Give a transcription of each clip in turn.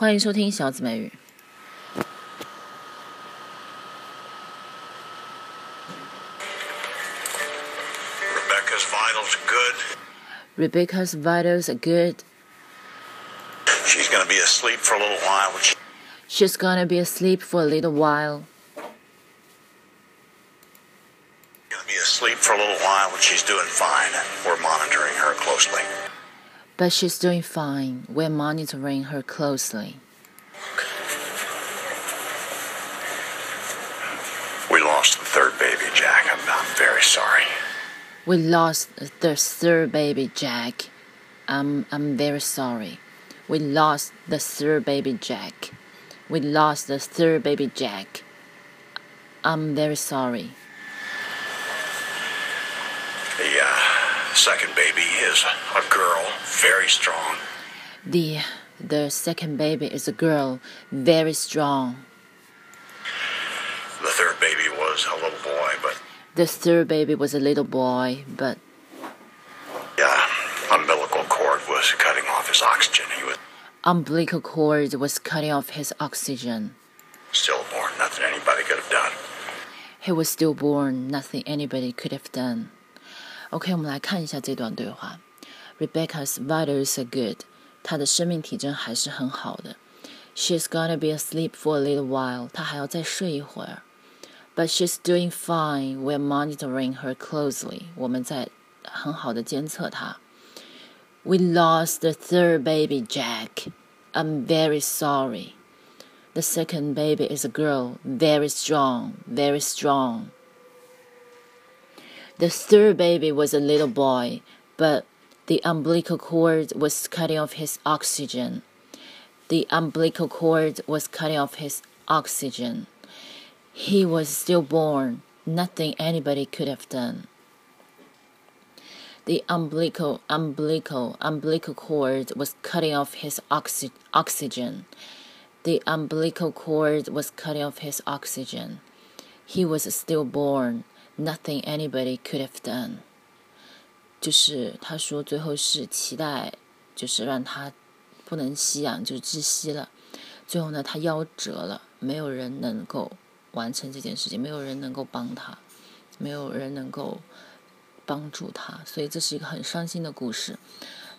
欢迎收听小紫美语。Rebecca's vitals are good. Rebecca's vitals are good. She's going to be asleep for a little while. But she, She's gonna be asleep for a little while. going to be asleep for a little while, but she's doing fine. We're monitoring her closely. But she's doing fine. We're monitoring her closely. We lost the third baby, Jack. I'm, I'm very sorry. We lost the third baby, Jack. I'm, I'm very sorry. We lost the third baby, Jack. We lost the third baby, Jack. I'm very sorry. Uh, second baby is a girl, very strong. The, the second baby is a girl, very strong. The third baby was a little boy, but The third baby was a little boy, but yeah, umbilical cord was cutting off his oxygen. He was umbilical cord was cutting off his oxygen. stillborn. Nothing anybody could have done. He was stillborn, nothing anybody could have done. OK，我们来看一下这段对话。Rebecca's vitals are good，她的生命体征还是很好的。She's gonna be asleep for a little while，她还要再睡一会儿。But she's doing fine. We're monitoring her closely. 我们在很好的监测她。We lost the third baby, Jack. I'm very sorry. The second baby is a girl, very strong, very strong. The third baby was a little boy, but the umbilical cord was cutting off his oxygen. The umbilical cord was cutting off his oxygen. He was stillborn, nothing anybody could have done. The umbilical umbilical umbilical cord was cutting off his oxy- oxygen. The umbilical cord was cutting off his oxygen. He was stillborn, nothing anybody could have done. 就是他说最后是脐带，就是让他不能吸氧，就窒息了。最后呢，他夭折了，没有人能够完成这件事情，没有人能够帮他，没有人能够帮助他，所以这是一个很伤心的故事。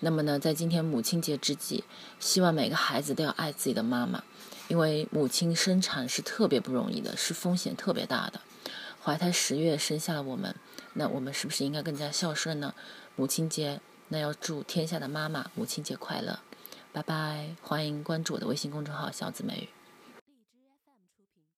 那么呢，在今天母亲节之际，希望每个孩子都要爱自己的妈妈，因为母亲生产是特别不容易的，是风险特别大的。怀胎十月生下了我们，那我们是不是应该更加孝顺呢？母亲节，那要祝天下的妈妈母亲节快乐，拜拜！欢迎关注我的微信公众号“小紫美语”。